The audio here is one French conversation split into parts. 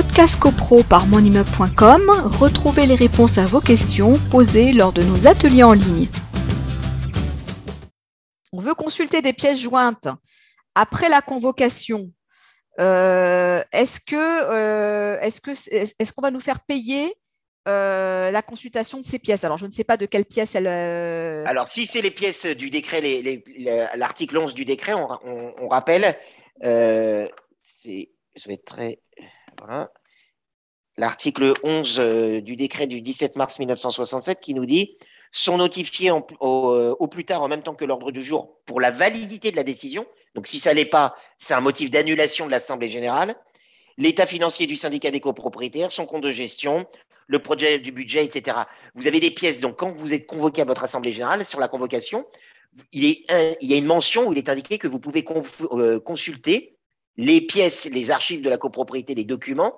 Podcast CoPro par monimmeuble.com, retrouvez les réponses à vos questions posées lors de nos ateliers en ligne. On veut consulter des pièces jointes après la convocation. Euh, est-ce que euh, est-ce que est-ce qu'on va nous faire payer euh, la consultation de ces pièces? Alors, je ne sais pas de quelles pièces elle. Alors, si c'est les pièces du décret, l'article 11 du décret, on, rappelle, c'est, je vais L'article 11 du décret du 17 mars 1967 qui nous dit sont notifiés au, plus tard en même temps que l'ordre du jour pour la validité de la décision. Donc, si ça n'est pas, c'est un motif d'annulation de l'Assemblée générale. L'état financier du syndicat des copropriétaires, son compte de gestion, le projet du budget, etc. Vous avez des pièces. Donc, quand vous êtes convoqué à votre Assemblée générale, sur la convocation, il, y a une mention où il est indiqué que vous pouvez euh, consulter les pièces, les archives de la copropriété, les documents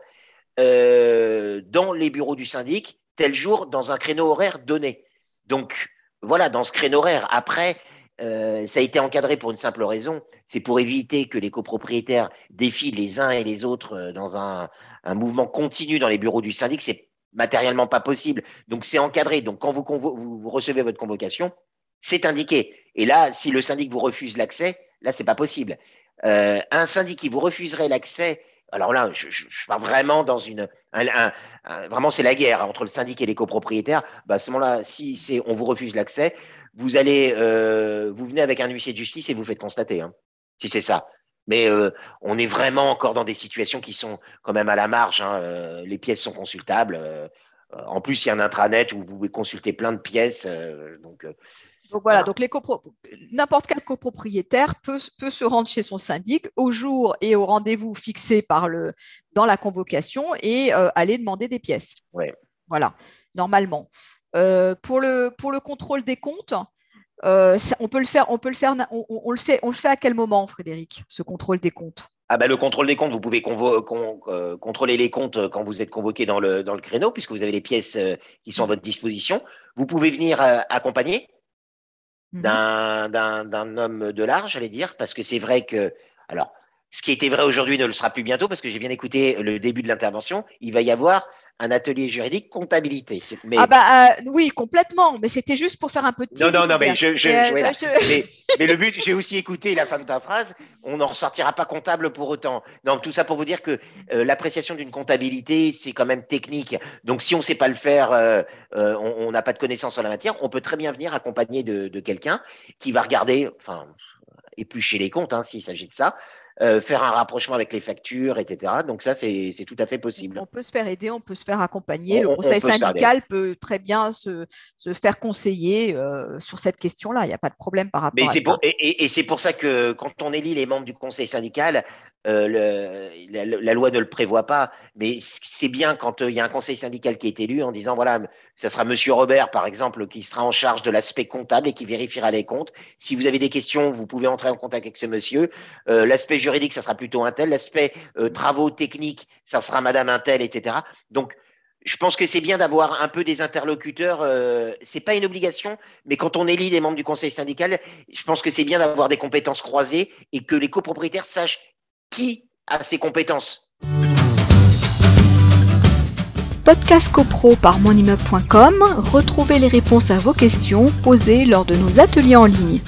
euh, dans les bureaux du syndic, tel jour, dans un créneau horaire donné. Donc, voilà, dans ce créneau horaire. Après, euh, ça a été encadré pour une simple raison, c'est pour éviter que les copropriétaires défilent les uns et les autres euh, dans un, mouvement continu dans les bureaux du syndic. C'est matériellement pas possible. Donc, c'est encadré. Donc, quand vous, recevez votre convocation, c'est indiqué. Et là, si le syndic vous refuse l'accès, là, c'est pas possible. Euh, un syndic qui vous refuserait l'accès alors là, je, je, vraiment dans une. vraiment, c'est la guerre entre le syndic et les copropriétaires. Bah, à ce moment-là, si c'est, on vous refuse l'accès, vous allez, euh, vous venez avec un huissier de justice et vous faites constater, hein, si c'est ça. Mais euh, on est vraiment encore dans des situations qui sont quand même à la marge. Hein, les pièces sont consultables. en plus, il y a un intranet où vous pouvez consulter plein de pièces. donc, donc voilà, donc n'importe quel copropriétaire peut, peut, se rendre chez son syndic au jour et au rendez-vous fixé par le, dans la convocation et euh, aller demander des pièces. Voilà, normalement. Euh, pour, le, pour le contrôle des comptes, euh, on peut le faire, on peut le faire, on, le fait, on le fait à quel moment, Frédéric, ce contrôle des comptes? Ah ben, le contrôle des comptes, vous pouvez contrôler les comptes quand vous êtes convoqué dans le, dans le créneau, puisque vous avez les pièces qui sont à votre disposition. Vous pouvez venir accompagner d'un homme de l'art, j'allais dire, parce que c'est vrai que, alors, ce qui était vrai aujourd'hui ne le sera plus bientôt parce que j'ai bien écouté le début de l'intervention. Il va y avoir un atelier juridique comptabilité. Mais... Ah bah euh, oui, complètement. Mais c'était juste pour faire un petit. Non, non, non, mais, je, euh, mais, le but, j'ai aussi écouté la fin de ta phrase. On n'en sortira pas comptable pour autant. Donc tout ça pour vous dire que euh, l'appréciation d'une comptabilité, c'est quand même technique. Donc si on ne sait pas le faire, on n'a pas de connaissances en la matière, on peut très bien venir accompagné de, de quelqu'un qui va regarder, enfin, éplucher les comptes, hein, s'il s'agit de ça, euh, faire un rapprochement avec les factures, etc. Donc ça, c'est tout à fait possible. On peut se faire aider, on peut se faire accompagner. le conseil syndical peut très bien se, se faire conseiller euh, sur cette question-là. Il n'y a pas de problème par rapport à ça. et, et c'est pour ça que quand on élit les membres du conseil syndical, euh, le, la, loi ne le prévoit pas, mais c'est bien quand il y a un conseil syndical qui est élu en disant voilà, ça sera Monsieur Robert par exemple qui sera en charge de l'aspect comptable et qui vérifiera les comptes. Si vous avez des questions, vous pouvez entrer en contact avec ce monsieur. l'aspect ça sera plutôt un tel. L'aspect euh, travaux techniques, ça sera Madame un tel, etc. Donc, je pense que c'est bien d'avoir un peu des interlocuteurs. Euh, c'est pas une obligation, mais quand on élit des membres du conseil syndical, je pense que c'est bien d'avoir des compétences croisées et que les copropriétaires sachent qui a ces compétences. Podcast CoPro par monimmeuble.com, retrouvez les réponses à vos questions posées lors de nos ateliers en ligne.